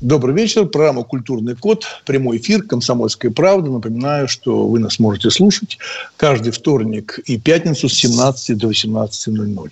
Добрый вечер. Программа «Культурный код». Прямой эфир «Комсомольская правда». Напоминаю, что вы нас можете слушать каждый вторник и пятницу с 17 до 18.00.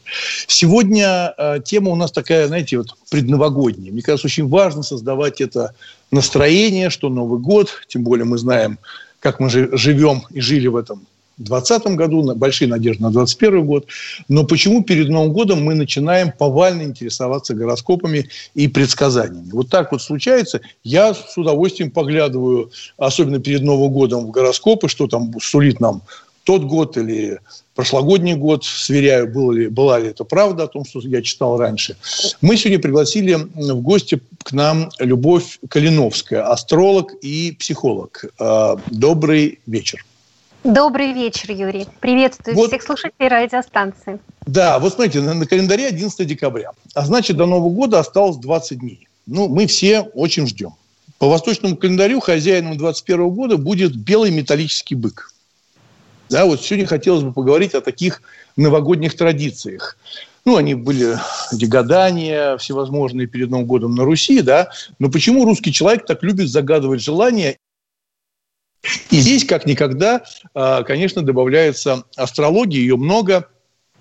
Сегодня э, тема у нас такая, знаете, вот предновогодняя. Мне кажется, очень важно создавать это настроение, что Новый год, тем более мы знаем, как мы живем и жили в этом 2020 году, большие надежды на 2021 год. Но почему перед Новым годом мы начинаем повально интересоваться гороскопами и предсказаниями? Вот так вот случается. Я с удовольствием поглядываю, особенно перед Новым годом, в гороскопы, что там сулит нам тот год или прошлогодний год, сверяю, было ли, была ли это правда о том, что я читал раньше. Мы сегодня пригласили в гости к нам Любовь Калиновская, астролог и психолог. А, добрый вечер. Добрый вечер, Юрий. Приветствую вот, всех слушателей радиостанции. Да, вот смотрите, на, на календаре 11 декабря. А значит, до Нового года осталось 20 дней. Ну, мы все очень ждем. По восточному календарю хозяином 21 года будет белый металлический бык. Да, вот сегодня хотелось бы поговорить о таких новогодних традициях. Ну, они были гадания всевозможные перед Новым годом на Руси, да. Но почему русский человек так любит загадывать желания и здесь, как никогда, а, конечно, добавляется астрология, ее много –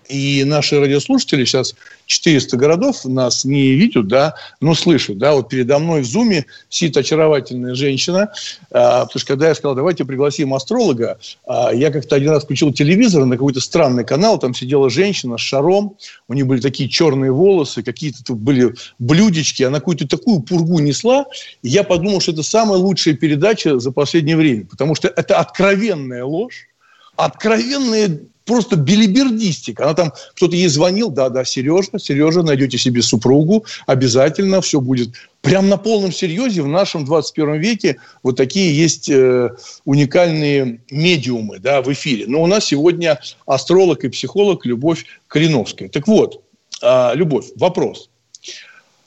и наши радиослушатели сейчас 400 городов нас не видят, да, но слышат. Да, вот передо мной в Зуме сидит очаровательная женщина, а, потому что когда я сказал, давайте пригласим астролога, а, я как-то один раз включил телевизор на какой-то странный канал, там сидела женщина с шаром, у нее были такие черные волосы, какие-то были блюдечки, она какую-то такую пургу несла, и я подумал, что это самая лучшая передача за последнее время, потому что это откровенная ложь, откровенные просто билибердистика. Она там, кто-то ей звонил, да-да, Сережа, Сережа, найдете себе супругу, обязательно все будет. Прям на полном серьезе в нашем 21 веке вот такие есть э, уникальные медиумы да, в эфире. Но у нас сегодня астролог и психолог Любовь Калиновская. Так вот, э, Любовь, вопрос.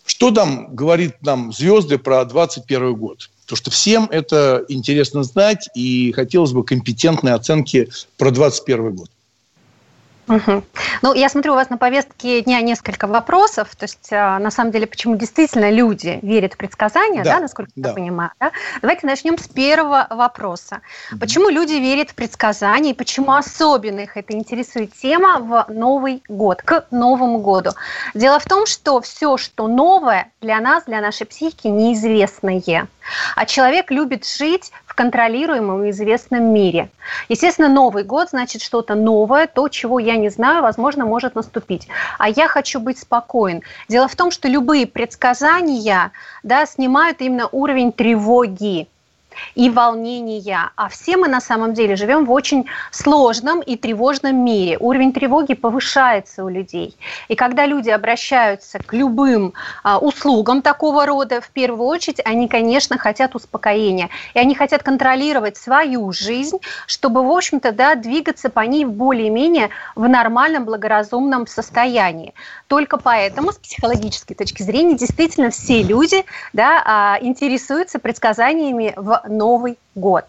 Что там говорит нам звезды про 21 год? Потому что всем это интересно знать, и хотелось бы компетентной оценки про 2021 год. Угу. Ну, я смотрю, у вас на повестке дня несколько вопросов. То есть, а, на самом деле, почему действительно люди верят в предсказания, да, да насколько да. я понимаю. Да? Давайте начнем с первого вопроса. Угу. Почему люди верят в предсказания и почему особенно их это интересует тема в Новый год, к Новому году? Дело в том, что все, что новое для нас, для нашей психики, неизвестное. А человек любит жить контролируемом и известном мире. Естественно, Новый год значит что-то новое, то, чего я не знаю, возможно, может наступить. А я хочу быть спокоен. Дело в том, что любые предсказания да, снимают именно уровень тревоги и волнения. А все мы на самом деле живем в очень сложном и тревожном мире. Уровень тревоги повышается у людей. И когда люди обращаются к любым а, услугам такого рода, в первую очередь они, конечно, хотят успокоения. И они хотят контролировать свою жизнь, чтобы, в общем-то, да, двигаться по ней более-менее в нормальном, благоразумном состоянии. Только поэтому, с психологической точки зрения, действительно все люди да, а, интересуются предсказаниями в Новый год.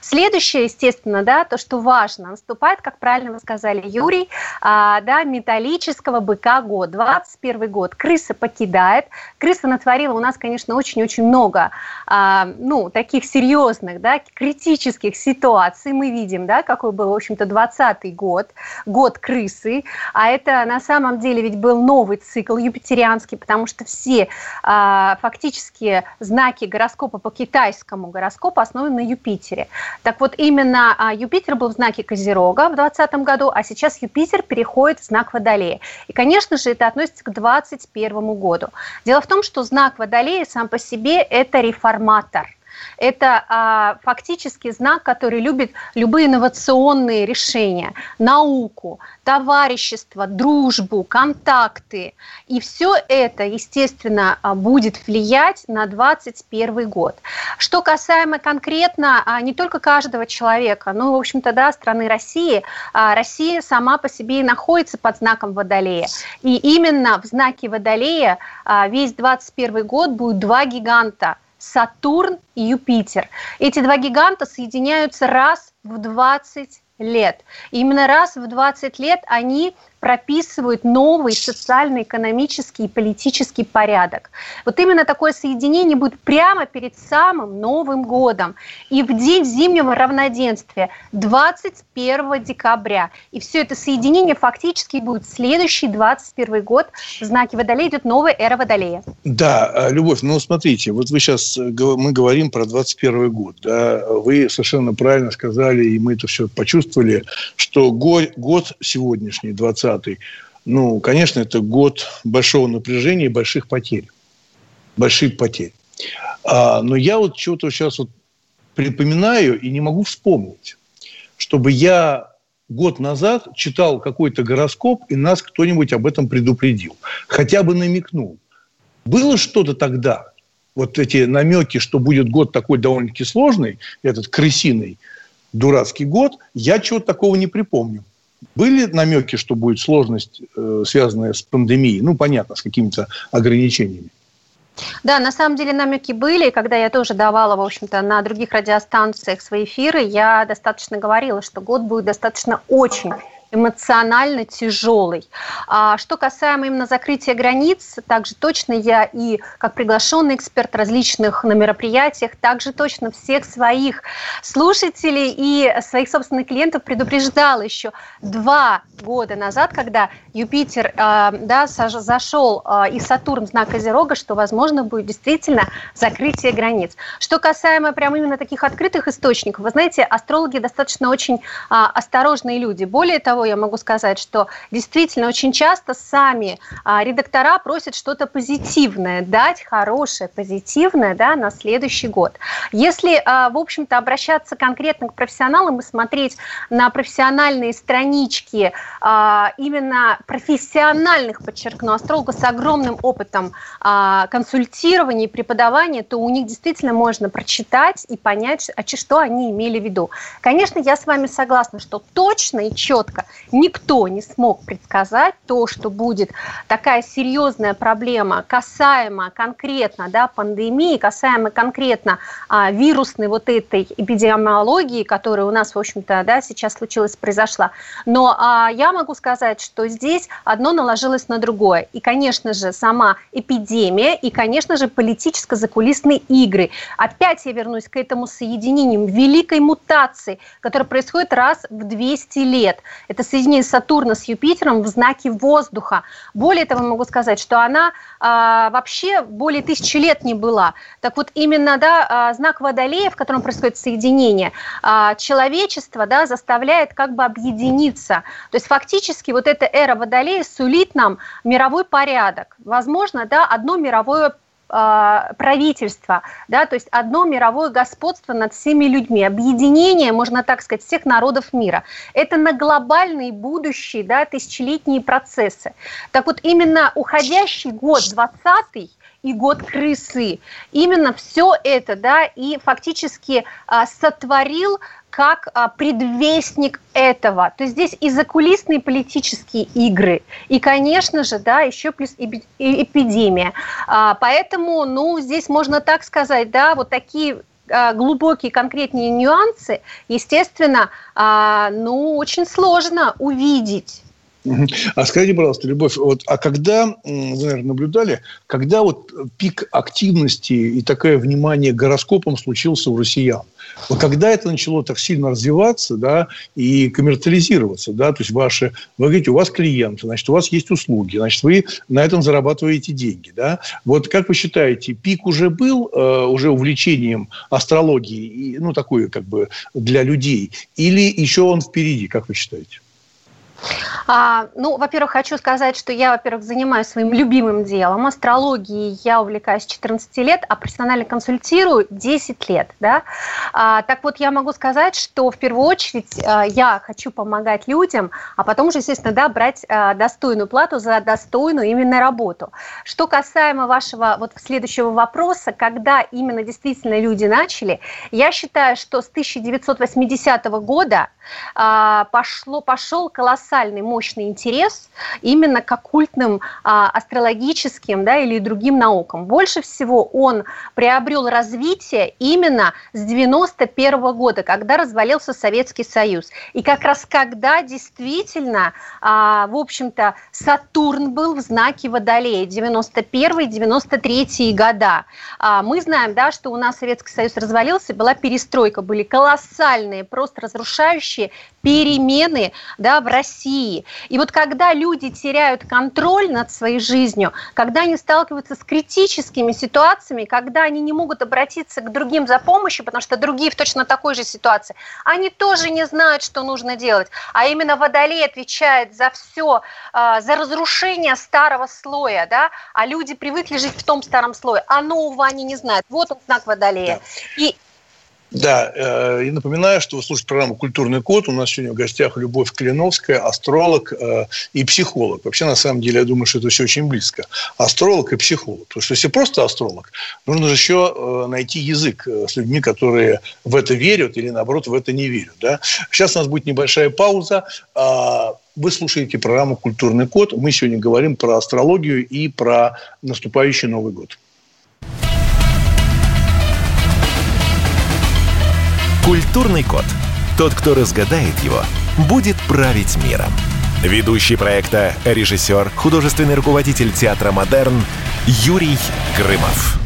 Следующее, естественно, да, то, что важно, наступает, как правильно вы сказали, Юрий, а, да, металлического быка год, 21 год. Крыса покидает. Крыса натворила у нас, конечно, очень-очень много, а, ну, таких серьезных, да, критических ситуаций. Мы видим, да, какой был, в общем-то, 20 год, год крысы. А это на самом деле ведь был новый цикл юпитерианский, потому что все а, фактически знаки гороскопа по китайскому гороскопу основаны на Юпитере. Юпитере. Так вот, именно а, Юпитер был в знаке Козерога в 2020 году, а сейчас Юпитер переходит в знак Водолея. И, конечно же, это относится к 2021 году. Дело в том, что знак Водолея сам по себе – это реформатор. Это а, фактически знак, который любит любые инновационные решения, науку, товарищество, дружбу, контакты. И все это, естественно, а, будет влиять на 2021 год. Что касаемо конкретно а, не только каждого человека, но, в общем-то, да, страны России, а, Россия сама по себе и находится под знаком Водолея. И именно в знаке Водолея весь 2021 год будет два гиганта – Сатурн и Юпитер. Эти два гиганта соединяются раз в 20 лет. И именно раз в 20 лет они прописывают новый социально-экономический и политический порядок. Вот именно такое соединение будет прямо перед самым Новым годом и в день зимнего равноденствия 21 декабря. И все это соединение фактически будет следующий 21 год. В знаке Водолея идет новая эра Водолея. Да, э, Любовь, ну смотрите, вот вы сейчас, э, мы говорим про 21 год. Да? Вы совершенно правильно сказали, и мы это все почувствовали, что год сегодняшний, 20 20 ну, конечно, это год большого напряжения и больших потерь. Больших потерь. А, но я вот чего-то сейчас вот припоминаю и не могу вспомнить, чтобы я год назад читал какой-то гороскоп, и нас кто-нибудь об этом предупредил. Хотя бы намекнул. Было что-то тогда, вот эти намеки, что будет год такой довольно-таки сложный, этот крысиный дурацкий год, я чего-то такого не припомню. Были намеки, что будет сложность, э, связанная с пандемией? Ну, понятно, с какими-то ограничениями. Да, на самом деле намеки были, когда я тоже давала, в общем-то, на других радиостанциях свои эфиры, я достаточно говорила, что год будет достаточно очень эмоционально тяжелый. А что касаемо именно закрытия границ, также точно я и как приглашенный эксперт различных на мероприятиях, также точно всех своих слушателей и своих собственных клиентов предупреждала еще два года назад, когда Юпитер э, да, зашел э, и Сатурн в знак Козерога, что возможно будет действительно закрытие границ. Что касаемо прямо именно таких открытых источников, вы знаете, астрологи достаточно очень э, осторожные люди. Более того, я могу сказать, что действительно очень часто сами а, редактора просят что-то позитивное, дать хорошее, позитивное да, на следующий год. Если, а, в общем-то, обращаться конкретно к профессионалам и смотреть на профессиональные странички а, именно профессиональных, подчеркну, астрологов с огромным опытом консультирования и преподавания, то у них действительно можно прочитать и понять, что они имели в виду. Конечно, я с вами согласна, что точно и четко никто не смог предсказать то, что будет такая серьезная проблема, касаемо конкретно да, пандемии, касаемо конкретно а, вирусной вот этой эпидемиологии, которая у нас, в общем-то, да, сейчас случилась, произошла. Но а, я могу сказать, что здесь одно наложилось на другое. И, конечно же, сама эпидемия, и, конечно же, политическо-закулисные игры. Опять я вернусь к этому соединению великой мутации, которая происходит раз в 200 лет. Это соединение Сатурна с Юпитером в знаке воздуха. Более того, могу сказать, что она а, вообще более тысячи лет не была. Так вот, именно да, а, знак Водолея, в котором происходит соединение, а, человечество да, заставляет как бы объединиться. То есть фактически вот эта эра Водолея сулит нам мировой порядок. Возможно, да, одно мировое правительства, да, то есть одно мировое господство над всеми людьми, объединение, можно так сказать, всех народов мира. Это на глобальные будущие, да, тысячелетние процессы. Так вот, именно уходящий год, 20 и год крысы, именно все это, да, и фактически а, сотворил как а, предвестник этого. То есть здесь и закулисные политические игры, и, конечно же, да, еще плюс эпидемия. А, поэтому, ну, здесь можно так сказать, да, вот такие а, глубокие конкретные нюансы, естественно, ну, очень сложно увидеть. А скажите, пожалуйста, Любовь, вот, а когда, наверное, наблюдали, когда вот пик активности и такое внимание гороскопам случился у россиян? Когда это начало так сильно развиваться, да, и коммерциализироваться, да, то есть ваши, вы говорите, у вас клиенты, значит, у вас есть услуги, значит, вы на этом зарабатываете деньги, да. Вот как вы считаете, пик уже был э, уже увлечением астрологии, ну, такое как бы для людей, или еще он впереди, как вы считаете? А, ну, во-первых, хочу сказать, что я, во-первых, занимаюсь своим любимым делом. Астрологией я увлекаюсь 14 лет, а профессионально консультирую 10 лет. Да? А, так вот, я могу сказать, что в первую очередь а, я хочу помогать людям, а потом уже, естественно, да, брать а, достойную плату за достойную именно работу. Что касаемо вашего вот следующего вопроса, когда именно действительно люди начали, я считаю, что с 1980 года пошло, пошел колоссальный мощный интерес именно к оккультным а, астрологическим да, или другим наукам. Больше всего он приобрел развитие именно с 91 года, когда развалился Советский Союз. И как раз когда действительно, а, в общем-то, Сатурн был в знаке Водолея, 91-93 года. А, мы знаем, да, что у нас Советский Союз развалился, была перестройка, были колоссальные, просто разрушающие перемены да, в России. И вот когда люди теряют контроль над своей жизнью, когда они сталкиваются с критическими ситуациями, когда они не могут обратиться к другим за помощью, потому что другие в точно такой же ситуации, они тоже не знают, что нужно делать. А именно Водолей отвечает за все, а, за разрушение старого слоя, да, а люди привыкли жить в том старом слое, а нового они не знают. Вот он знак Водолея. Да. И да, э, и напоминаю, что вы слушаете программу «Культурный код». У нас сегодня в гостях Любовь Клиновская, астролог э, и психолог. Вообще, на самом деле, я думаю, что это все очень близко. Астролог и психолог. Потому что если просто астролог, нужно же еще э, найти язык с людьми, которые в это верят или, наоборот, в это не верят. Да? Сейчас у нас будет небольшая пауза. А, вы слушаете программу «Культурный код». Мы сегодня говорим про астрологию и про наступающий Новый год. Культурный код. Тот, кто разгадает его, будет править миром. Ведущий проекта, режиссер, художественный руководитель театра «Модерн» Юрий Грымов.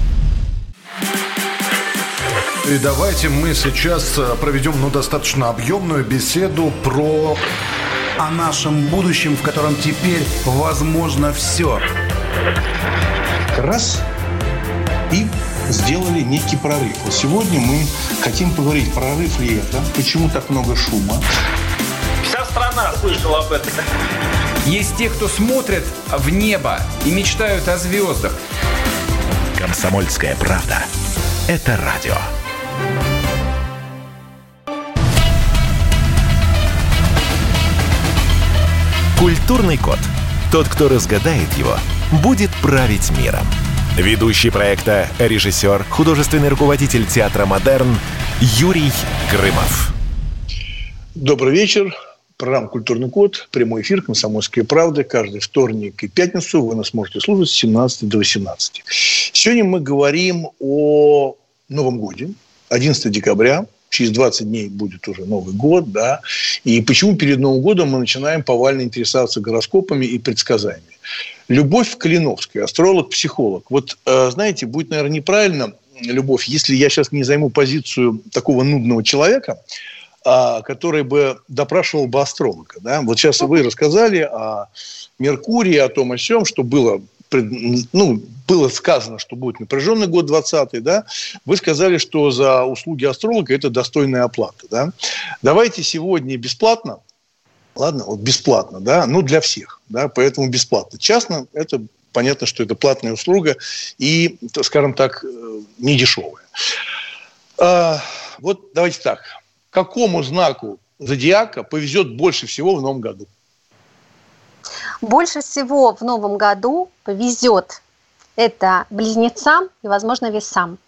И давайте мы сейчас э, проведем ну, достаточно объемную беседу про... О нашем будущем, в котором теперь возможно все. Раз и сделали некий прорыв. Вот сегодня мы хотим поговорить, прорыв ли это, почему так много шума. Вся страна слышала об этом. Есть те, кто смотрят в небо и мечтают о звездах. Комсомольская правда. Это радио. Культурный код. Тот, кто разгадает его, будет править миром. Ведущий проекта, режиссер, художественный руководитель театра «Модерн» Юрий Грымов. Добрый вечер. Программа «Культурный код», прямой эфир «Комсомольская правда». Каждый вторник и пятницу вы нас можете слушать с 17 до 18. Сегодня мы говорим о Новом годе, 11 декабря, через 20 дней будет уже Новый год, да, и почему перед Новым годом мы начинаем повально интересоваться гороскопами и предсказаниями. Любовь Калиновская, астролог-психолог. Вот, э, знаете, будет, наверное, неправильно, Любовь, если я сейчас не займу позицию такого нудного человека, а, который бы допрашивал бы астролога. Да? Вот сейчас вы рассказали о Меркурии, о том, о всем, что было ну, было сказано, что будет напряженный год 20 да, вы сказали, что за услуги астролога это достойная оплата, да. Давайте сегодня бесплатно, ладно, вот бесплатно, да, ну, для всех, да, поэтому бесплатно. Частно это понятно, что это платная услуга и, скажем так, э, не дешевая. А, вот давайте так. Какому знаку зодиака повезет больше всего в новом году? Больше всего в новом году повезет это близнецам и, возможно, весам.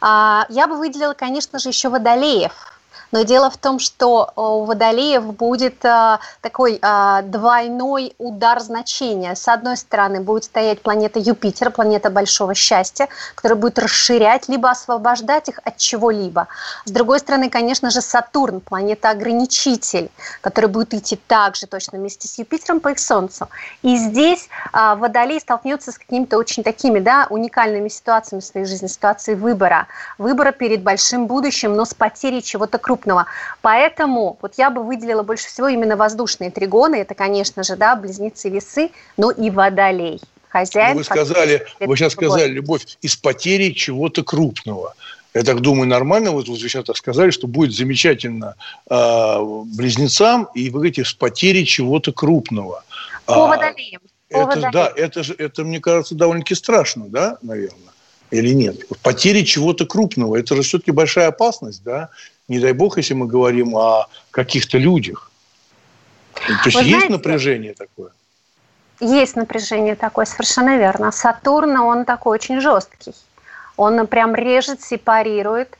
А, я бы выделила, конечно же, еще водолеев – но дело в том, что э, у водолеев будет э, такой э, двойной удар значения. С одной стороны будет стоять планета Юпитер, планета большого счастья, которая будет расширять, либо освобождать их от чего-либо. С другой стороны, конечно же, Сатурн, планета-ограничитель, который будет идти также точно вместе с Юпитером по их Солнцу. И здесь Водолей столкнется с какими-то очень такими да, уникальными ситуациями в своей жизни, ситуацией выбора. Выбора перед большим будущим, но с потерей чего-то крупного крупного. Поэтому вот я бы выделила больше всего именно воздушные тригоны. Это, конечно же, да, близнецы весы, но и водолей. Хозяин. Ну, вы сказали, вы сейчас сказали, любовь из потери чего-то крупного. Я так думаю, нормально. Вот, вы сейчас так сказали, что будет замечательно э, близнецам, и вы говорите, с потерей чего-то крупного. По водолеям. Это, да, это же, это, мне кажется, довольно-таки страшно, да, наверное, или нет? Потери чего-то крупного, это же все-таки большая опасность, да? Не дай бог, если мы говорим о каких-то людях. То есть Вы есть знаете, напряжение такое? Есть напряжение такое, совершенно верно. Сатурн, он такой очень жесткий. Он прям режет, сепарирует.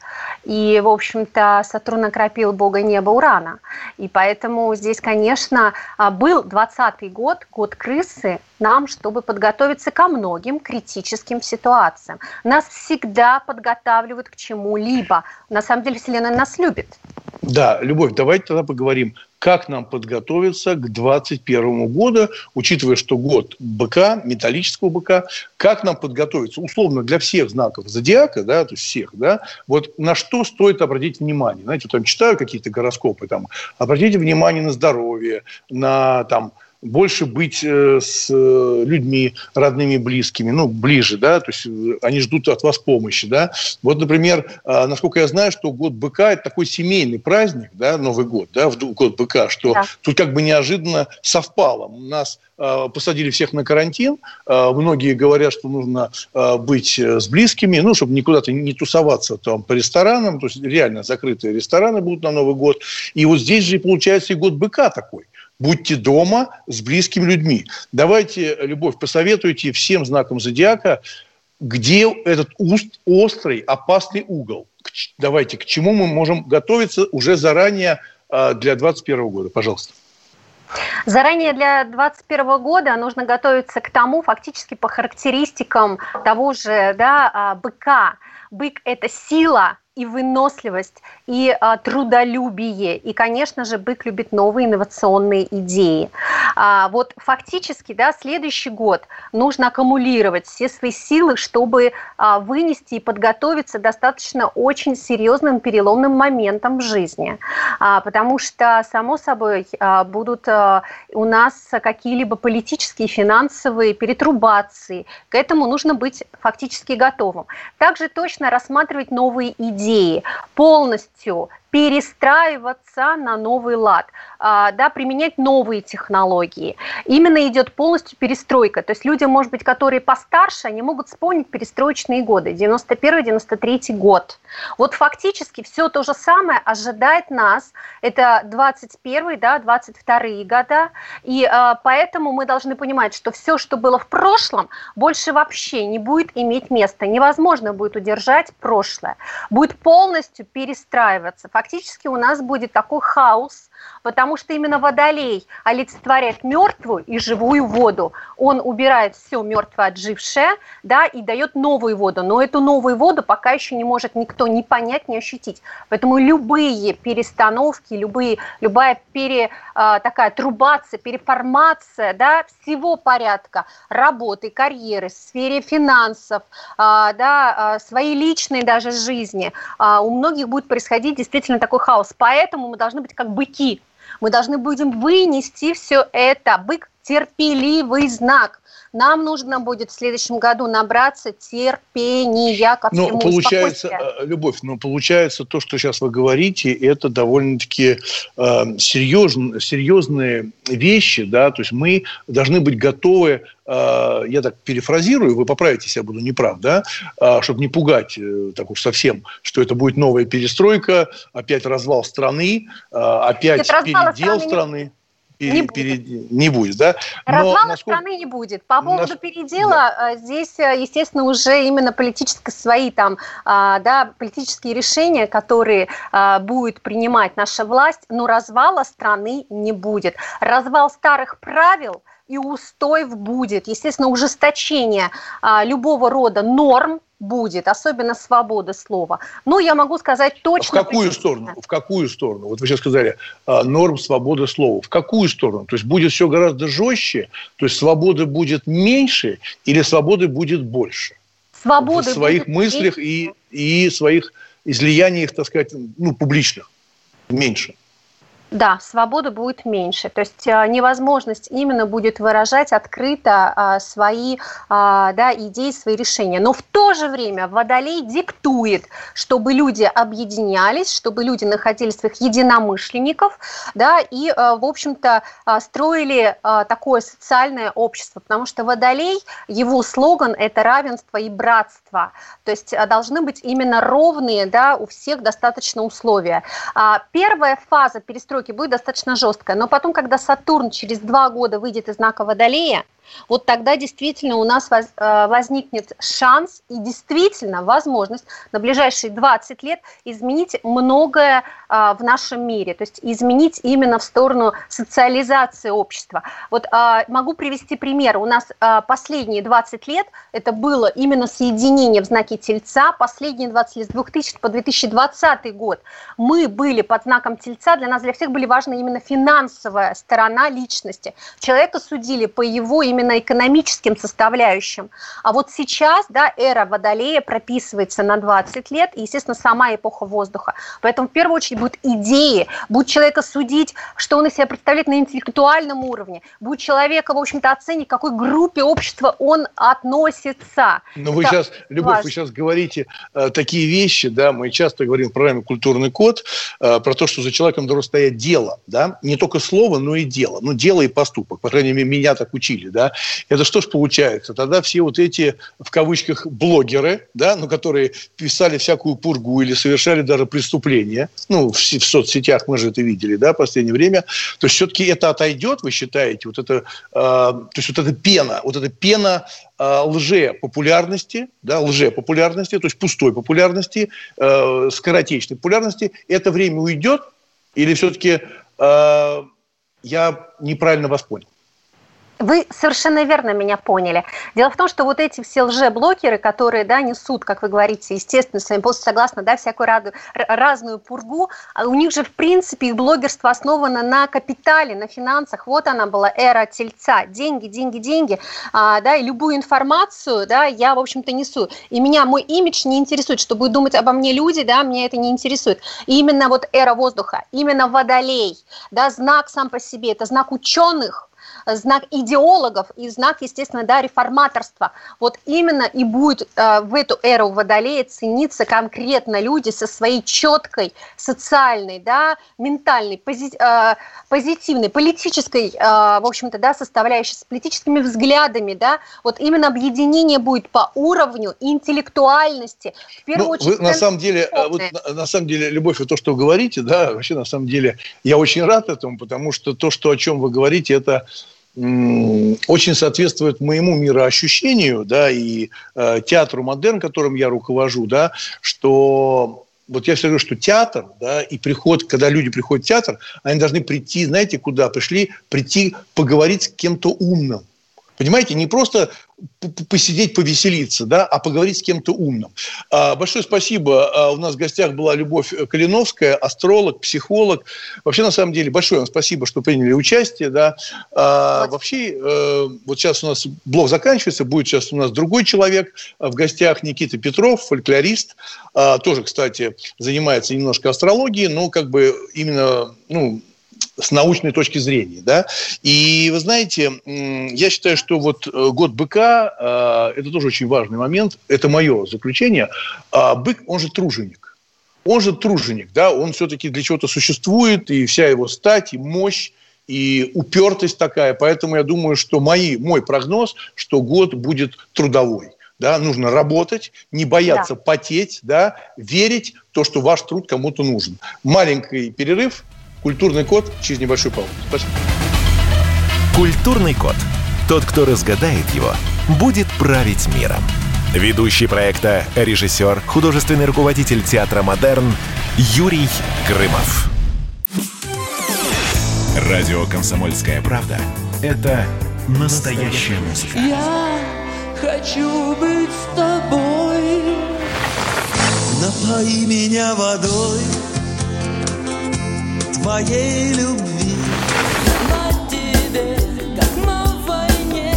И, в общем-то, Сатурн окропил бога неба Урана. И поэтому здесь, конечно, а, был 20 год, год крысы, нам, чтобы подготовиться ко многим критическим ситуациям. Нас всегда подготавливают к чему-либо. На самом деле Вселенная нас любит. Да, Любовь, давайте тогда поговорим как нам подготовиться к 2021 году, учитывая, что год быка, металлического быка, как нам подготовиться, условно, для всех знаков зодиака, да, то есть всех, да, вот на что стоит обратить внимание. Знаете, там читаю какие-то гороскопы, там, обратите внимание на здоровье, на там, больше быть э, с э, людьми родными, близкими, ну, ближе, да, то есть э, они ждут от вас помощи, да. Вот, например, насколько я знаю, что год быка – это такой семейный праздник, да, Новый год, да, в год быка, что да. тут как бы неожиданно совпало. У нас посадили всех на карантин, многие говорят, что нужно быть с близкими, ну, чтобы никуда-то не тусоваться там по ресторанам, то есть реально закрытые рестораны будут на Новый год. И вот здесь же получается и год быка такой – Будьте дома с близкими людьми. Давайте, Любовь, посоветуйте всем знакам зодиака, где этот уст, острый, опасный угол. Давайте, к чему мы можем готовиться уже заранее а, для 2021 года. Пожалуйста. Заранее для 2021 года нужно готовиться к тому, фактически по характеристикам того же да, а, быка. Бык – это сила, и выносливость, и а, трудолюбие. И, конечно же, бык любит новые инновационные идеи. А, вот фактически, да, следующий год нужно аккумулировать все свои силы, чтобы а, вынести и подготовиться достаточно очень серьезным переломным моментом в жизни. А, потому что, само собой, а, будут а, у нас какие-либо политические, финансовые перетрубации. К этому нужно быть фактически готовым. Также точно рассматривать новые идеи идеи, полностью перестраиваться на новый лад, а, да, применять новые технологии. Именно идет полностью перестройка. То есть люди, может быть, которые постарше, они могут вспомнить перестроечные годы, 91-93 год. Вот фактически все то же самое ожидает нас. Это 21 да, 22 года. И а, поэтому мы должны понимать, что все, что было в прошлом, больше вообще не будет иметь места. Невозможно будет удержать прошлое. Будет полностью перестраиваться фактически у нас будет такой хаос, потому что именно водолей олицетворяет мертвую и живую воду. Он убирает все мертвое отжившее, да, и дает новую воду. Но эту новую воду пока еще не может никто ни понять, ни ощутить. Поэтому любые перестановки, любые, любая пере, а, такая трубация, переформация, да, всего порядка работы, карьеры, в сфере финансов, а, да, а, своей личной даже жизни, а, у многих будет происходить действительно такой хаос. Поэтому мы должны быть как быки, мы должны будем вынести все это. Бык – терпеливый знак. Нам нужно будет в следующем году набраться терпения ко всему. Ну, получается, э, Любовь, ну, получается, то, что сейчас вы говорите, это довольно-таки э, серьезн, серьезные вещи, да, то есть мы должны быть готовы э, я так перефразирую, вы поправите, если я буду неправ, да, э, чтобы не пугать так уж совсем, что это будет новая перестройка, опять развал страны, опять Нет, передел страны. страны пере, не, пере, будет. не будет, да? Но Развала насколько... страны не будет. По поводу Нас... передела, да. здесь, э, естественно, уже именно политические свои там, а, да, политические решения, которые а, будет принимать наша власть, но развала страны не будет. Развал старых правил и устоев будет. Естественно, ужесточение а, любого рода норм, будет, особенно свобода слова. Но я могу сказать точно... В какую сторону? В какую сторону? Вот вы сейчас сказали, а, норм свободы слова. В какую сторону? То есть будет все гораздо жестче, то есть свободы будет меньше или свободы будет больше? Свободы в своих будет мыслях и, и своих излияниях, так сказать, ну, публичных. Меньше. Да, свобода будет меньше. То есть э, невозможность именно будет выражать открыто а, свои а, да, идеи, свои решения. Но в то же время Водолей диктует, чтобы люди объединялись, чтобы люди находили своих единомышленников, да, и, в общем-то, а, строили такое социальное общество. Потому что Водолей, его слоган – это равенство и братство. То есть должны быть именно ровные да, у всех достаточно условия. Первая фаза перестройки сроки будет достаточно жесткая. Но потом, когда Сатурн через два года выйдет из знака Водолея, вот тогда действительно у нас э, возникнет шанс и действительно возможность на ближайшие 20 лет изменить многое э, в нашем мире, то есть изменить именно в сторону социализации общества. Вот э, могу привести пример. У нас последние 20 лет это было именно соединение в знаке Тельца, последние 20 лет с 2000 по 2020 год мы были под знаком Тельца, для нас, для всех были важны именно финансовая сторона личности. Человека судили по его именно именно экономическим составляющим. А вот сейчас, да, эра Водолея прописывается на 20 лет, и, естественно, сама эпоха воздуха. Поэтому в первую очередь будут идеи, будет человека судить, что он из себя представляет на интеллектуальном уровне, будет человека, в общем-то, оценить, к какой группе общества он относится. Но вы сейчас, Любовь, важно. вы сейчас говорите э, такие вещи, да, мы часто говорим в программе «Культурный код», э, про то, что за человеком должно стоять дело, да, не только слово, но и дело, ну, дело и поступок, по крайней мере, меня так учили, да, это что ж получается? Тогда все вот эти, в кавычках, блогеры, да, ну, которые писали всякую пургу или совершали даже преступления, ну, в, в соцсетях мы же это видели, да, в последнее время, то есть все-таки это отойдет, вы считаете, вот это, э, то есть вот эта пена, вот эта пена э, лже-популярности, да, лже-популярности, то есть пустой популярности, э, скоротечной популярности, это время уйдет или все-таки э, я неправильно вас понял? Вы совершенно верно меня поняли. Дело в том, что вот эти все лже-блокеры, которые да, несут, как вы говорите, естественно, своим постом согласно, да, всякую разную, разную пургу, а у них же, в принципе, их блогерство основано на капитале, на финансах. Вот она была эра тельца. Деньги, деньги, деньги. А, да, и любую информацию да, я, в общем-то, несу. И меня мой имидж не интересует, что будут думать обо мне люди, да, мне это не интересует. И именно вот эра воздуха, именно водолей, да, знак сам по себе, это знак ученых, знак идеологов и знак, естественно, да, реформаторства. Вот именно и будет э, в эту эру Водолея цениться конкретно люди со своей четкой социальной, да, ментальной, пози, э, позитивной, политической, э, в общем-то, да, составляющей, с политическими взглядами, да, вот именно объединение будет по уровню интеллектуальности. В первую ну, очередь, вы, на самом деле, вот, на, на самом деле, Любовь, то, что вы говорите, да, вообще, на самом деле, я очень рад этому, потому что то, что, о чем вы говорите, это очень соответствует моему мироощущению, да, и э, театру модерн, которым я руковожу, да, что вот я все говорю, что театр, да, и приход, когда люди приходят в театр, они должны прийти, знаете, куда пришли? Прийти поговорить с кем-то умным. Понимаете, не просто посидеть, повеселиться, да, а поговорить с кем-то умным. А, большое спасибо. А, у нас в гостях была Любовь Калиновская, астролог, психолог. Вообще, на самом деле, большое вам спасибо, что приняли участие. Да. А, вообще, э, вот сейчас у нас блог заканчивается, будет сейчас у нас другой человек в гостях, Никита Петров, фольклорист. Тоже, кстати, занимается немножко астрологией, но как бы именно, ну, с научной точки зрения, да. И вы знаете, я считаю, что вот э, год быка э, – это тоже очень важный момент. Это мое заключение. А бык, он же труженик. Он же труженик, да, он все-таки для чего-то существует, и вся его стать, и мощь, и упертость такая. Поэтому я думаю, что мои, мой прогноз, что год будет трудовой. Да, нужно работать, не бояться да. потеть, да, верить в то, что ваш труд кому-то нужен. Маленький перерыв – Культурный код через небольшую паузу. Спасибо. Культурный код. Тот, кто разгадает его, будет править миром. Ведущий проекта, режиссер, художественный руководитель театра «Модерн» Юрий Грымов. Радио «Комсомольская правда» — это настоящая музыка. Я хочу быть с тобой. Напои меня водой твоей любви. На тебе, как на войне,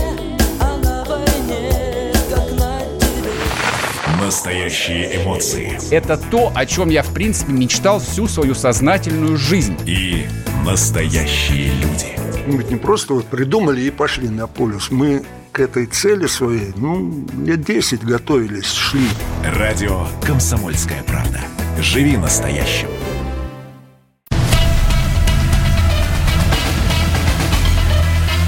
а на войне, как на тебе. Настоящие эмоции. Это то, о чем я, в принципе, мечтал всю свою сознательную жизнь. И Настоящие люди. Мы ведь не просто вот придумали и пошли на полюс. Мы к этой цели своей, ну, лет 10 готовились, шли. Радио «Комсомольская правда». Живи настоящим.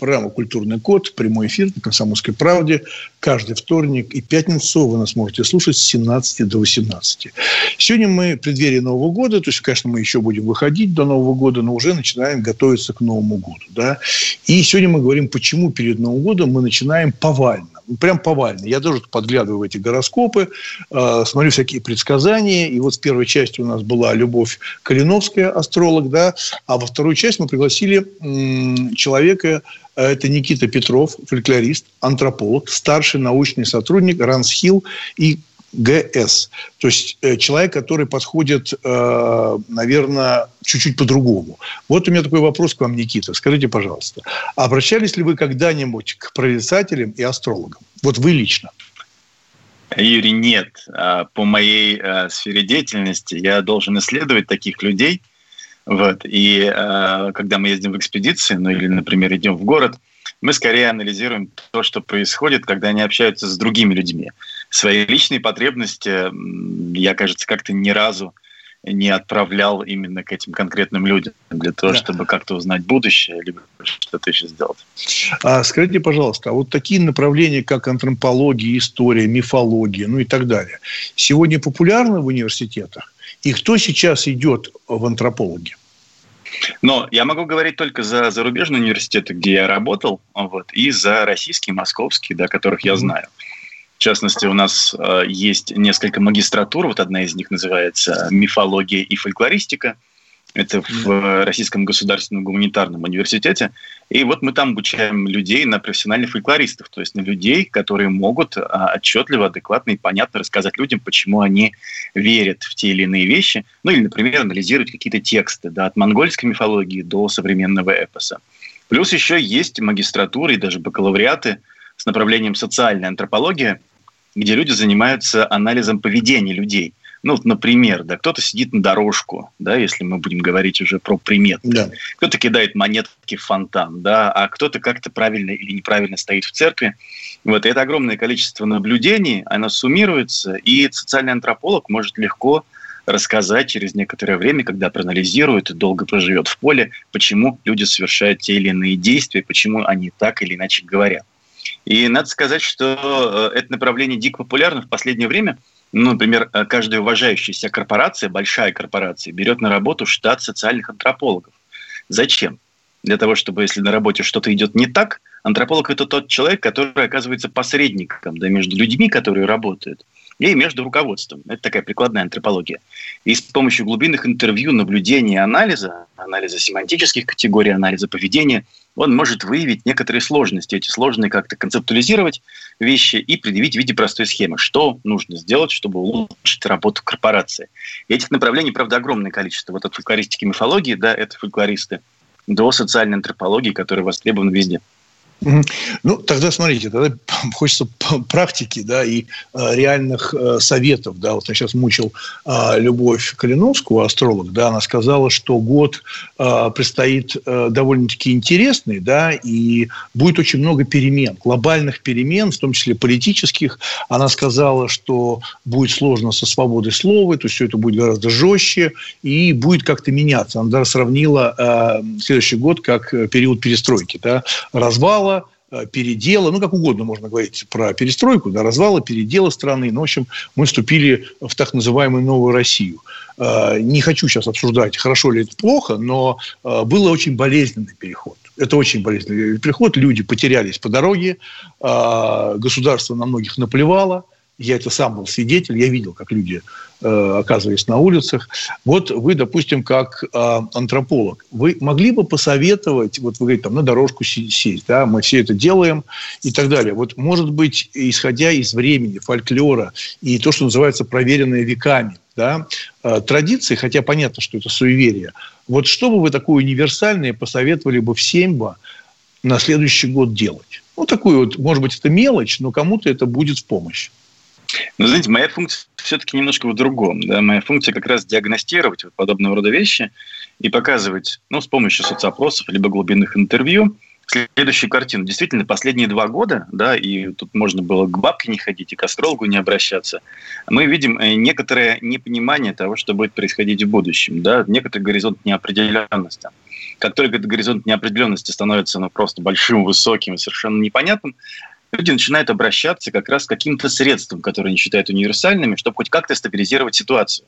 Программа «Культурный код», прямой эфир на «Комсомольской правде». Каждый вторник и пятницу вы нас можете слушать с 17 до 18. Сегодня мы в преддверии Нового года, то есть, конечно, мы еще будем выходить до Нового года, но уже начинаем готовиться к Новому году. Да? И сегодня мы говорим, почему перед Новым годом мы начинаем повально ну, прям повально. Я тоже подглядываю в эти гороскопы, э, смотрю всякие предсказания. И вот в первой части у нас была Любовь Калиновская, астролог, да, а во вторую часть мы пригласили м- человека, это Никита Петров, фольклорист, антрополог, старший научный сотрудник Рансхилл и ГС. То есть э, человек, который подходит, э, наверное, чуть-чуть по-другому. Вот у меня такой вопрос к вам, Никита. Скажите, пожалуйста, обращались ли вы когда-нибудь к прорицателям и астрологам? Вот вы лично. Юрий, нет. А, по моей э, сфере деятельности я должен исследовать таких людей. Вот. И когда мы ездим в экспедиции, ну или, например, идем в город, мы скорее анализируем то, что происходит, когда они общаются с другими людьми свои личные потребности я, кажется, как-то ни разу не отправлял именно к этим конкретным людям для того, да. чтобы как-то узнать будущее, либо что-то еще сделать. А скажите, пожалуйста, а вот такие направления, как антропология, история, мифология, ну и так далее, сегодня популярны в университетах? И кто сейчас идет в антропологи? Но я могу говорить только за зарубежные университеты, где я работал, вот, и за российские, московские, да, которых я знаю. В частности, у нас э, есть несколько магистратур. Вот одна из них называется «Мифология и фольклористика». Это в Российском государственном гуманитарном университете. И вот мы там обучаем людей на профессиональных фольклористов, то есть на людей, которые могут а, отчетливо, адекватно и понятно рассказать людям, почему они верят в те или иные вещи. Ну или, например, анализировать какие-то тексты да, от монгольской мифологии до современного эпоса. Плюс еще есть магистратуры и даже бакалавриаты с направлением социальная антропология, где люди занимаются анализом поведения людей. Ну, вот, например, да, кто-то сидит на дорожку, да, если мы будем говорить уже про приметы. Да. Кто-то кидает монетки в фонтан, да, а кто-то как-то правильно или неправильно стоит в церкви. Вот, и это огромное количество наблюдений, оно суммируется, и социальный антрополог может легко рассказать через некоторое время, когда проанализирует и долго проживет в поле, почему люди совершают те или иные действия, почему они так или иначе говорят. И надо сказать, что э, это направление дико популярно в последнее время. Ну, например, э, каждая уважающаяся корпорация, большая корпорация, берет на работу штат социальных антропологов. Зачем? Для того, чтобы, если на работе что-то идет не так, антрополог – это тот человек, который оказывается посредником да, между людьми, которые работают, и между руководством. Это такая прикладная антропология. И с помощью глубинных интервью, наблюдений и анализа, анализа семантических категорий, анализа поведения, он может выявить некоторые сложности. Эти сложные как-то концептуализировать вещи и предъявить в виде простой схемы. Что нужно сделать, чтобы улучшить работу корпорации. И этих направлений, правда, огромное количество. Вот от фольклористики мифологии, да, это фольклористы, до социальной антропологии, которая востребована везде. Ну, тогда смотрите, тогда хочется практики, да, и э, реальных э, советов, да. Вот я сейчас мучил э, Любовь Калиновскую, астролог, да, она сказала, что год э, предстоит э, довольно-таки интересный, да, и будет очень много перемен, глобальных перемен, в том числе политических. Она сказала, что будет сложно со свободой слова, то есть все это будет гораздо жестче и будет как-то меняться. Она даже сравнила следующий год как период перестройки, да, развала передела, ну, как угодно можно говорить про перестройку, да, развала, передела страны. Ну, в общем, мы вступили в так называемую новую Россию. Э, не хочу сейчас обсуждать, хорошо ли это плохо, но э, был очень болезненный переход. Это очень болезненный переход. Люди потерялись по дороге, государство на многих наплевало – я это сам был свидетель, я видел, как люди э, оказывались на улицах. Вот вы, допустим, как э, антрополог, вы могли бы посоветовать, вот вы говорите, там, на дорожку сесть, да, мы все это делаем и так далее. Вот, может быть, исходя из времени, фольклора и то, что называется проверенное веками, да, э, традиции, хотя понятно, что это суеверие, вот что бы вы такое универсальное посоветовали бы всем бы, на следующий год делать. Ну, такую вот, может быть, это мелочь, но кому-то это будет в помощь. Ну, знаете, моя функция все-таки немножко в другом. Да? Моя функция как раз диагностировать вот подобного рода вещи и показывать, ну, с помощью соцопросов, либо глубинных интервью, следующую картину. Действительно, последние два года, да, и тут можно было к бабке не ходить и к астрологу не обращаться, мы видим э, некоторое непонимание того, что будет происходить в будущем, да, некоторый горизонт неопределенности. Как только этот горизонт неопределенности становится ну, просто большим, высоким и совершенно непонятным, люди начинают обращаться как раз к каким-то средствам, которые они считают универсальными, чтобы хоть как-то стабилизировать ситуацию.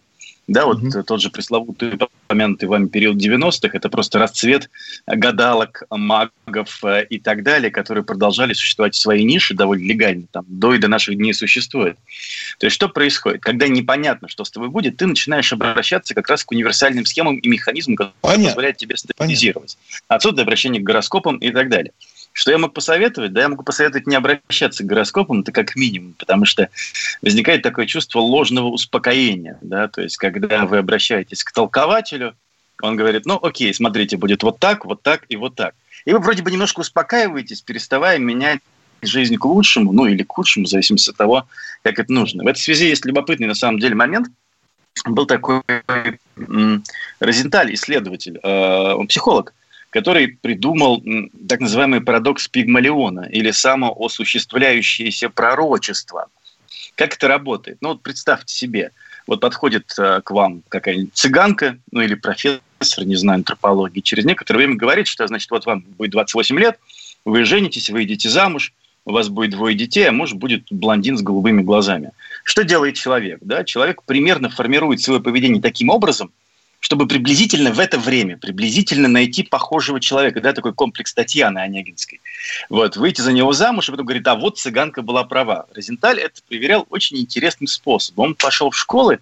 Да, вот mm-hmm. тот же пресловутый упомянутый вами период 90-х, это просто расцвет гадалок, магов э, и так далее, которые продолжали существовать в своей нише довольно легально, там, до и до наших дней существует. То есть что происходит? Когда непонятно, что с тобой будет, ты начинаешь обращаться как раз к универсальным схемам и механизмам, которые Понятно. позволяют тебе стабилизировать. Понятно. Отсюда обращение к гороскопам и так далее. Что я мог посоветовать? Да, я могу посоветовать не обращаться к гороскопам, это как минимум, потому что возникает такое чувство ложного успокоения. Да? То есть, когда вы обращаетесь к толкователю, он говорит, ну окей, смотрите, будет вот так, вот так и вот так. И вы вроде бы немножко успокаиваетесь, переставая менять жизнь к лучшему, ну или к худшему, в зависимости от того, как это нужно. В этой связи есть любопытный на самом деле момент. Был такой Розенталь, исследователь, э, он психолог, который придумал так называемый парадокс Пигмалиона или самоосуществляющееся пророчество. Как это работает? Ну вот представьте себе, вот подходит э, к вам какая-нибудь цыганка, ну или профессор, не знаю, антропологии, через некоторое время говорит, что, значит, вот вам будет 28 лет, вы женитесь, вы идете замуж, у вас будет двое детей, а муж будет блондин с голубыми глазами. Что делает человек? Да? Человек примерно формирует свое поведение таким образом, чтобы приблизительно в это время, приблизительно найти похожего человека, да, такой комплекс Татьяны Онегинской. Вот, выйти за него замуж, и потом говорит, а вот цыганка была права. Розенталь это проверял очень интересным способом. Он пошел в школы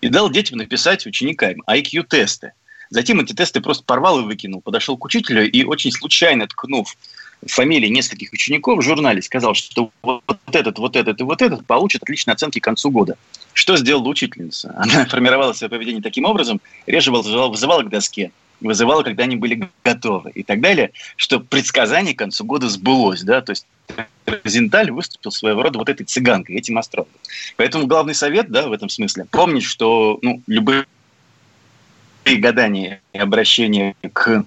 и дал детям написать ученикам IQ-тесты. Затем эти тесты просто порвал и выкинул. Подошел к учителю и очень случайно ткнув фамилии нескольких учеников в журнале, сказал, что вот этот, вот этот и вот этот получат отличные оценки к концу года. Что сделала учительница? Она формировала свое поведение таким образом, реже вызывала, вызывала к доске, вызывала, когда они были готовы и так далее, что предсказание к концу года сбылось. Да? То есть Розенталь выступил своего рода вот этой цыганкой, этим астрологом. Поэтому главный совет да, в этом смысле – помнить, что ну, любые гадания и обращения к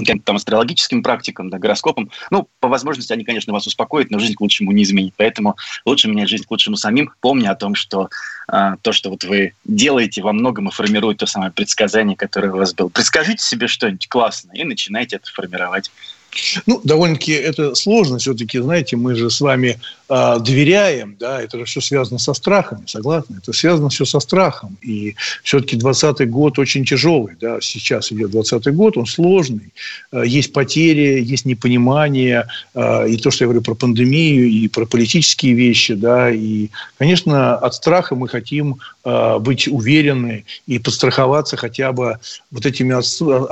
каким-то там астрологическим практикам, да, гороскопам. Ну, по возможности они, конечно, вас успокоят, но жизнь к лучшему не изменит. Поэтому лучше менять жизнь к лучшему самим, помня о том, что э, то, что вот вы делаете, во многом и формирует то самое предсказание, которое у вас было. Предскажите себе что-нибудь классное и начинайте это формировать. Ну, довольно-таки это сложно все-таки, знаете, мы же с вами э, доверяем, да, это же все связано со страхами, согласны? Это связано все со страхом. И все-таки 20 год очень тяжелый, да, сейчас идет 20 год, он сложный. Э, есть потери, есть непонимание, э, и то, что я говорю про пандемию, и про политические вещи, да, и, конечно, от страха мы хотим э, быть уверены и подстраховаться хотя бы вот этими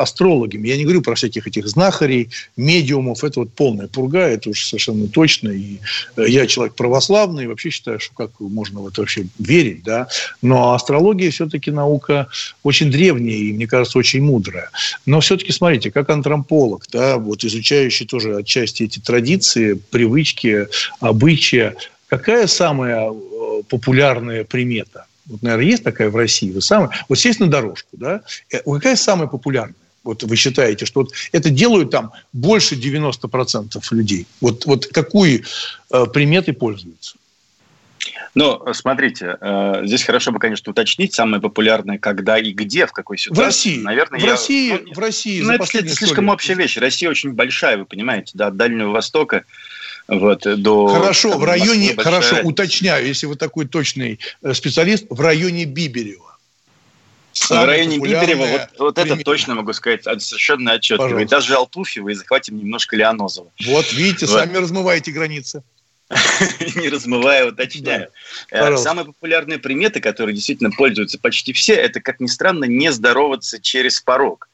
астрологами. Я не говорю про всяких этих знахарей, медиумов, это вот полная пурга, это уж совершенно точно. И э, я человек православный, вообще считаю, что как можно в это вообще верить, да. Но астрология все-таки наука очень древняя и, мне кажется, очень мудрая. Но все-таки, смотрите, как антрополог, да, вот изучающий тоже отчасти эти традиции, привычки, обычаи, какая самая э, популярная примета? Вот, наверное, есть такая в России. Вы самая, вот сесть на дорожку, да? Э, какая самая популярная? Вот вы считаете, что вот это делают там больше 90% людей? Вот, вот какой э, приметой пользуются? Ну, смотрите, э, здесь хорошо бы, конечно, уточнить самое популярное, когда и где, в какой ситуации. В России. Наверное, в я, России, ну, в России. Ну, это слишком общая вещь. Россия очень большая, вы понимаете, да, от Дальнего Востока вот, до... Хорошо, в районе, хорошо, уточняю, если вы такой точный э, специалист, в районе Биберева. В районе Биберева вот, вот это точно могу сказать совершенно отчетливо. И даже Алтуфьева, и захватим немножко Леонозова. Вот, видите, вот. сами размываете границы. Не размывая, уточняю. Э, самые популярные приметы, которые действительно пользуются почти все, это, как ни странно, не здороваться через порог.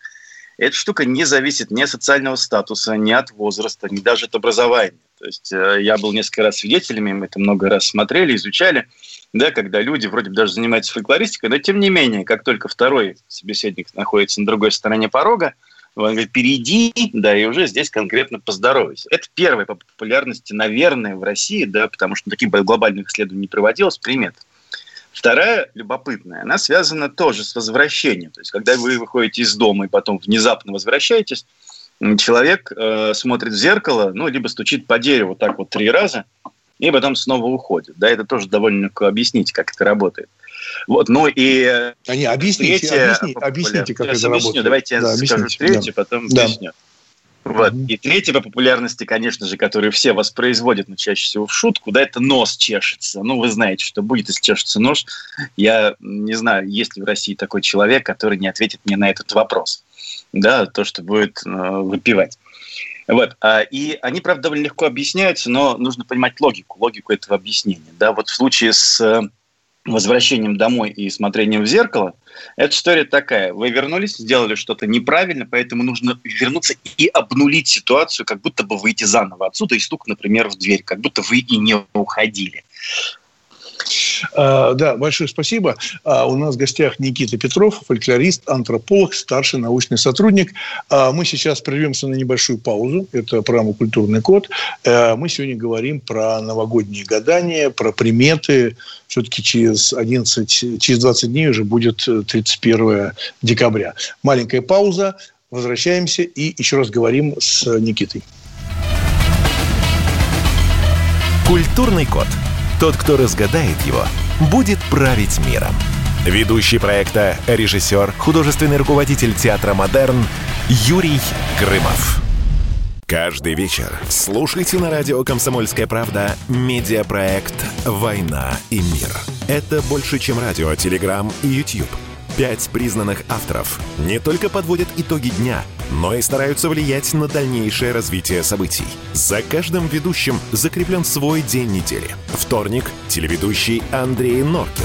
Эта штука не зависит ни от социального статуса, ни от возраста, ни даже от образования. То есть э, я был несколько раз свидетелями, мы это много раз смотрели, изучали да, когда люди вроде бы даже занимаются фольклористикой, но тем не менее, как только второй собеседник находится на другой стороне порога, Он говорит, перейди, да, и уже здесь конкретно поздоровайся. Это первое по популярности, наверное, в России, да, потому что таких глобальных исследований не проводилось, примет. Вторая, любопытная, она связана тоже с возвращением. То есть, когда вы выходите из дома и потом внезапно возвращаетесь, человек э, смотрит в зеркало, ну, либо стучит по дереву так вот три раза, и потом снова уходит. Да, это тоже довольно легко объяснить, как это работает. Вот, ну и а не, объясните, третье, объясните, объясните, как это объясню, работает. Давайте да, я скажу третье, да. потом да. объясню. Вот. Mm-hmm. И третье по популярности, конечно же, которое все воспроизводят, но чаще всего в шутку, да, это нос чешется. Ну, вы знаете, что будет, если чешется нос. Я не знаю, есть ли в России такой человек, который не ответит мне на этот вопрос. Да, то, что будет э, выпивать. Вот. А, и они, правда, довольно легко объясняются, но нужно понимать логику, логику этого объяснения. Да, вот в случае с э, возвращением домой и смотрением в зеркало, эта история такая. Вы вернулись, сделали что-то неправильно, поэтому нужно вернуться и обнулить ситуацию, как будто бы выйти заново отсюда и стук, например, в дверь, как будто вы и не уходили. А, да, большое спасибо. А, у нас в гостях Никита Петров, фольклорист, антрополог, старший научный сотрудник. А, мы сейчас прервемся на небольшую паузу. Это программа «Культурный код». Мы сегодня говорим про новогодние гадания, про приметы. Все-таки через 11, через 20 дней уже будет 31 декабря. Маленькая пауза. Возвращаемся и еще раз говорим с Никитой. Культурный код. Тот, кто разгадает его, будет править миром. Ведущий проекта, режиссер, художественный руководитель театра «Модерн» Юрий Грымов. Каждый вечер слушайте на радио «Комсомольская правда» медиапроект «Война и мир». Это больше, чем радио, телеграм и YouTube – Пять признанных авторов не только подводят итоги дня, но и стараются влиять на дальнейшее развитие событий. За каждым ведущим закреплен свой день недели. Вторник – телеведущий Андрей Норкин.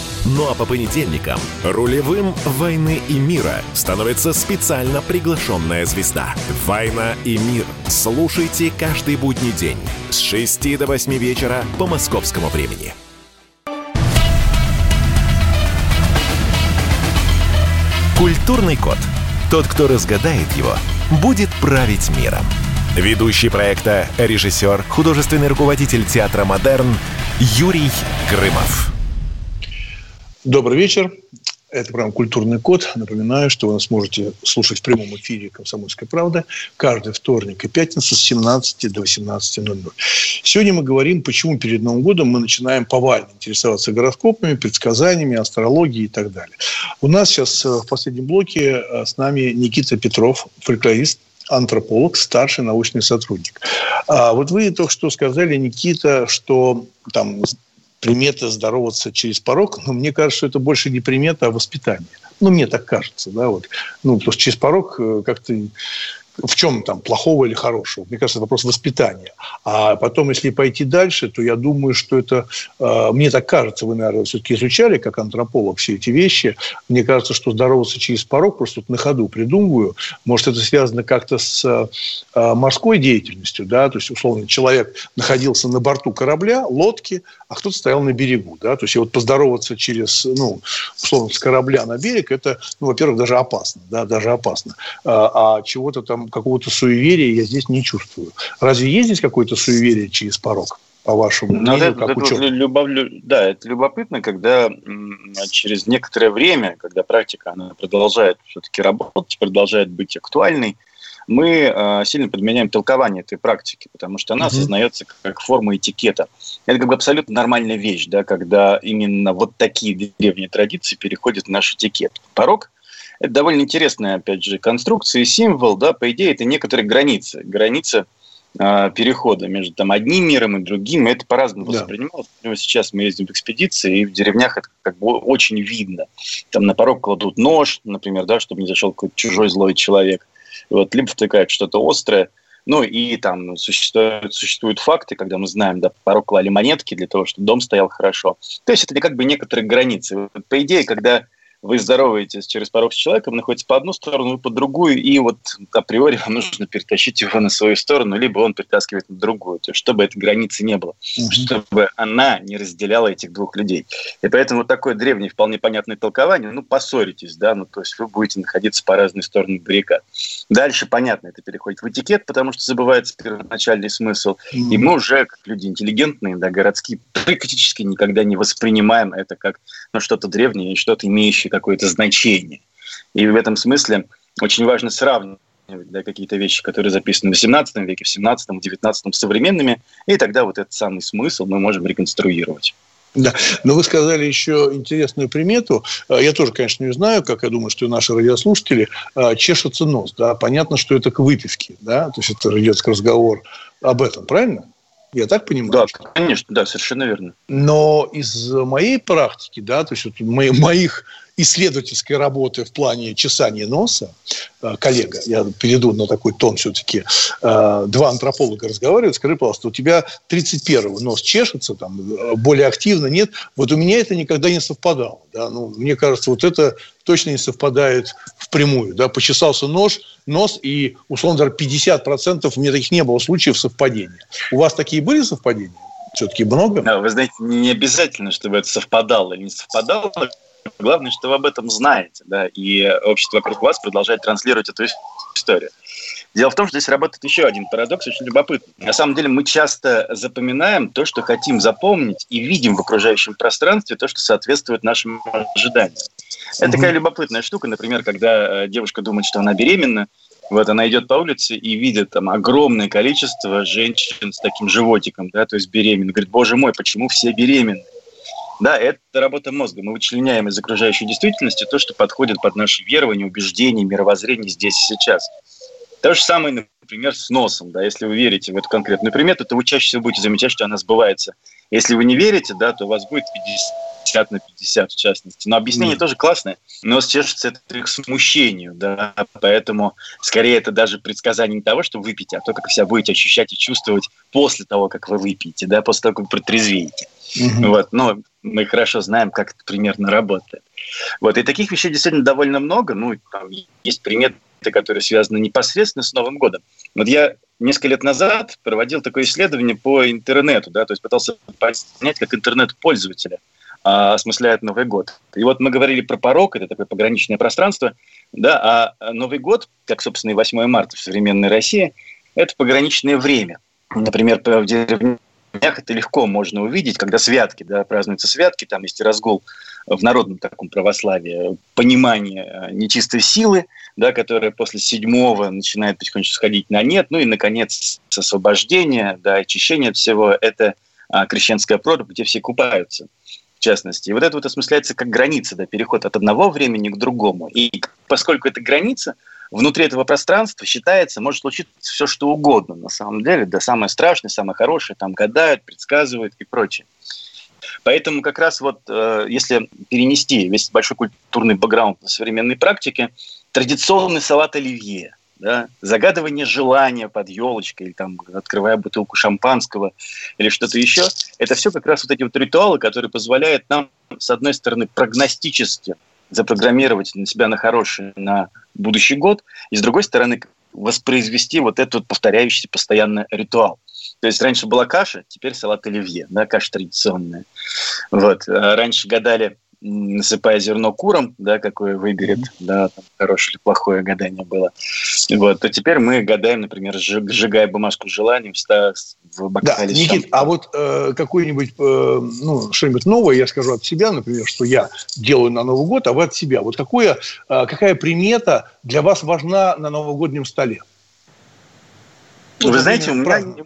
Ну а по понедельникам рулевым «Войны и мира» становится специально приглашенная звезда. «Война и мир». Слушайте каждый будний день с 6 до 8 вечера по московскому времени. Культурный код. Тот, кто разгадает его, будет править миром. Ведущий проекта, режиссер, художественный руководитель театра «Модерн» Юрий Грымов. Добрый вечер. Это программа «Культурный код». Напоминаю, что вы нас можете слушать в прямом эфире «Комсомольская правда» каждый вторник и пятницу с 17 до 18.00. Сегодня мы говорим, почему перед Новым годом мы начинаем повально интересоваться гороскопами, предсказаниями, астрологией и так далее. У нас сейчас э, в последнем блоке э, с нами Никита Петров, фольклорист, антрополог, старший научный сотрудник. А вот вы только что сказали, Никита, что там примета здороваться через порог, но мне кажется, что это больше не примета, а воспитание. Ну, мне так кажется, да, вот. Ну, потому что через порог э, как-то в чем там плохого или хорошего? Мне кажется, это вопрос воспитания. А потом, если пойти дальше, то я думаю, что это, э, мне так кажется, вы, наверное, все-таки изучали как антрополог все эти вещи. Мне кажется, что здороваться через порог, просто вот на ходу придумываю, может, это связано как-то с э, морской деятельностью, да, то есть, условно, человек находился на борту корабля, лодки, а кто-то стоял на берегу, да, то есть, и вот поздороваться через, ну, условно, с корабля на берег, это, ну, во-первых, даже опасно, да, даже опасно. А, а чего-то там какого-то суеверия я здесь не чувствую. Разве есть здесь какое-то суеверие через порог? по вашему ну, мнению, это, как это, любов... Да, это любопытно, когда через некоторое время, когда практика она продолжает все-таки работать, продолжает быть актуальной, мы э, сильно подменяем толкование этой практики, потому что она mm-hmm. осознается как форма этикета. Это как бы абсолютно нормальная вещь, да, когда именно вот такие древние традиции переходят в наш этикет. Порог – это довольно интересная, опять же, конструкция и символ, да, по идее, это некоторые границы. Граница э, перехода между там, одним миром и другим, и это по-разному да. воспринималось. Например, сейчас мы ездим в экспедиции, и в деревнях это как бы очень видно. Там на порог кладут нож, например, да, чтобы не зашел какой-то чужой злой человек вот, либо втыкают что-то острое, ну и там существуют, существуют факты, когда мы знаем, да, порог клали монетки для того, чтобы дом стоял хорошо. То есть это как бы некоторые границы. По идее, когда вы здороваетесь через порог с человеком, находитесь по одну сторону, вы по другую, и вот априори вам нужно перетащить его на свою сторону, либо он перетаскивает на другую, то есть чтобы этой границы не было, угу. чтобы она не разделяла этих двух людей. И поэтому вот такое древнее, вполне понятное толкование, ну, поссоритесь, да, ну, то есть вы будете находиться по разные стороны баррикад. Дальше, понятно, это переходит в этикет, потому что забывается первоначальный смысл, угу. и мы уже, как люди интеллигентные, да, городские, практически никогда не воспринимаем это как ну, что-то древнее и что-то имеющее какое-то значение. И в этом смысле очень важно сравнивать да, какие-то вещи, которые записаны в XVII веке, в XVII, в XIX, с современными, и тогда вот этот самый смысл мы можем реконструировать. Да, но вы сказали еще интересную примету. А, я тоже, конечно, не знаю, как я думаю, что и наши радиослушатели а, чешется нос. Да? Понятно, что это к выпивке, да, то есть это идет разговор об этом, правильно? Я так понимаю? Да, конечно, да, совершенно верно. Но из моей практики, да, то есть вот моих исследовательской работы в плане чесания носа, э, коллега, я перейду на такой тон все-таки, э, два антрополога разговаривают, скажи, пожалуйста, у тебя 31-го нос чешется, там, э, более активно, нет? Вот у меня это никогда не совпадало. Да? Ну, мне кажется, вот это точно не совпадает впрямую. Да? Почесался нож, нос, и, условно говоря, 50% у меня таких не было случаев совпадения. У вас такие были совпадения? Все-таки много? Да, вы знаете, не обязательно, чтобы это совпадало или не совпадало. Главное, что вы об этом знаете, да, и общество вокруг вас продолжает транслировать эту историю. Дело в том, что здесь работает еще один парадокс, очень любопытный. На самом деле мы часто запоминаем то, что хотим запомнить, и видим в окружающем пространстве то, что соответствует нашим ожиданиям. Это mm такая любопытная штука, например, когда э, девушка думает, что она беременна, вот она идет по улице и видит там огромное количество женщин с таким животиком, да, то есть беременны. Говорит, боже мой, почему все беременны? Да, это работа мозга. Мы вычленяем из окружающей действительности то, что подходит под наши верования, убеждения, мировоззрение здесь и сейчас. То же самое, например, с носом. Да, если вы верите в эту конкретную примету, то вы чаще всего будете замечать, что она сбывается. Если вы не верите, да, то у вас будет 50 на 50 в частности. Но объяснение mm. тоже классное. Но чешется это к смущению, да, поэтому скорее это даже предсказание не того, что вы выпьете, а то, как вы себя будете ощущать и чувствовать после того, как вы выпьете, да, после того, как вы протрезвеете. Mm-hmm. Вот, но мы хорошо знаем, как это примерно работает. Вот, и таких вещей действительно довольно много. Ну, там есть приметы, которые связаны непосредственно с Новым годом. Вот я несколько лет назад проводил такое исследование по интернету, да, то есть пытался понять, как интернет-пользователя а, осмысляет Новый год. И вот мы говорили про порог, это такое пограничное пространство, да, а Новый год, как, собственно, и 8 марта в современной России, это пограничное время. Например, в деревне это легко можно увидеть, когда святки, да, празднуются святки, там есть разгул в народном таком православии, понимание э, нечистой силы, да, которая после седьмого начинает потихонечку сходить на нет, ну и, наконец, освобождение, да, очищение от всего, это а, крещенская прорубь, где все купаются, в частности. И вот это вот осмысляется как граница, да, переход от одного времени к другому. И поскольку это граница, внутри этого пространства считается, может случиться все, что угодно на самом деле, да самое страшное, самое хорошее, там гадают, предсказывают и прочее. Поэтому как раз вот э, если перенести весь большой культурный бэкграунд на современной практике, традиционный салат оливье, да, загадывание желания под елочкой, или там, открывая бутылку шампанского, или что-то еще, это все как раз вот эти вот ритуалы, которые позволяют нам, с одной стороны, прогностически запрограммировать на себя на хорошее на будущий год, и с другой стороны воспроизвести вот этот повторяющийся постоянно ритуал. То есть раньше была каша, теперь салат оливье, да, каша традиционная. Вот. А раньше гадали, насыпая зерно курам, да, какое выберет, mm-hmm. да, там, хорошее или плохое гадание было. Вот, то теперь мы гадаем, например, сжигая бумажку с желанием в, бокале. Да, Никит, а вот э, какой-нибудь, э, ну, что-нибудь новое я скажу от себя, например, что я делаю на Новый год, а вы от себя. Вот какое, э, какая примета для вас важна на новогоднем столе? Вы знаете, у меня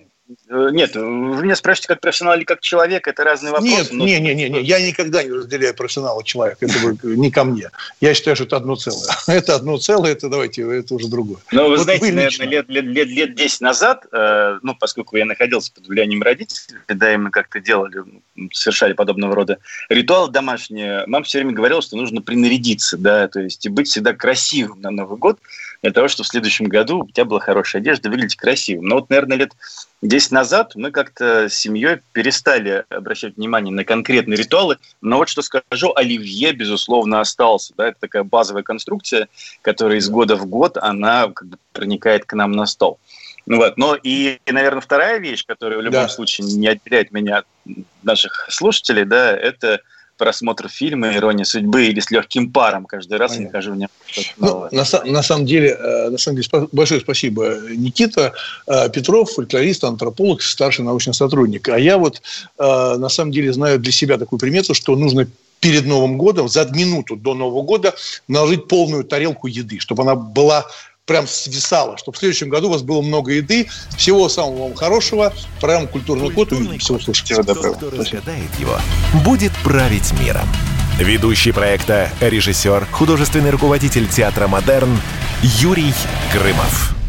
нет, вы меня спрашиваете как профессионал или как человек, это разные вопросы. Нет, но... не, не, не, не, я никогда не разделяю профессионала человека, это не ко мне. Я считаю, что это одно целое. Это одно целое, это давайте, это уже другое. Ну, вы вот знаете, вы наверное, лет, лет, лет, лет 10 назад, э, ну, поскольку я находился под влиянием родителей, когда им как-то делали, совершали подобного рода ритуалы домашние, мама все время говорила, что нужно принарядиться, да, то есть и быть всегда красивым на Новый год, для того, чтобы в следующем году у тебя была хорошая одежда, выглядеть красивым. Но вот, наверное, лет 10 назад мы как-то с семьей перестали обращать внимание на конкретные ритуалы, но вот что скажу, оливье, безусловно, остался. Да? Это такая базовая конструкция, которая из года в год, она как бы проникает к нам на стол. Ну вот. Но и, наверное, вторая вещь, которая в любом да. случае не отделяет меня от наших слушателей, да, это просмотр фильма «Ирония судьбы» или с легким паром. Каждый раз Понятно. я нахожу в нем ну, на, на, самом деле, э, на самом деле, большое спасибо, Никита э, Петров, фольклорист, антрополог, старший научный сотрудник. А я вот, э, на самом деле, знаю для себя такую примету, что нужно перед Новым годом, за минуту до Нового года наложить полную тарелку еды, чтобы она была прям свисало, чтобы в следующем году у вас было много еды. Всего самого вам хорошего. Программа «Культурный код» и всего слушайте. Доброго. Кто разгадает его, будет править миром. Ведущий проекта, режиссер, художественный руководитель театра «Модерн» Юрий Грымов.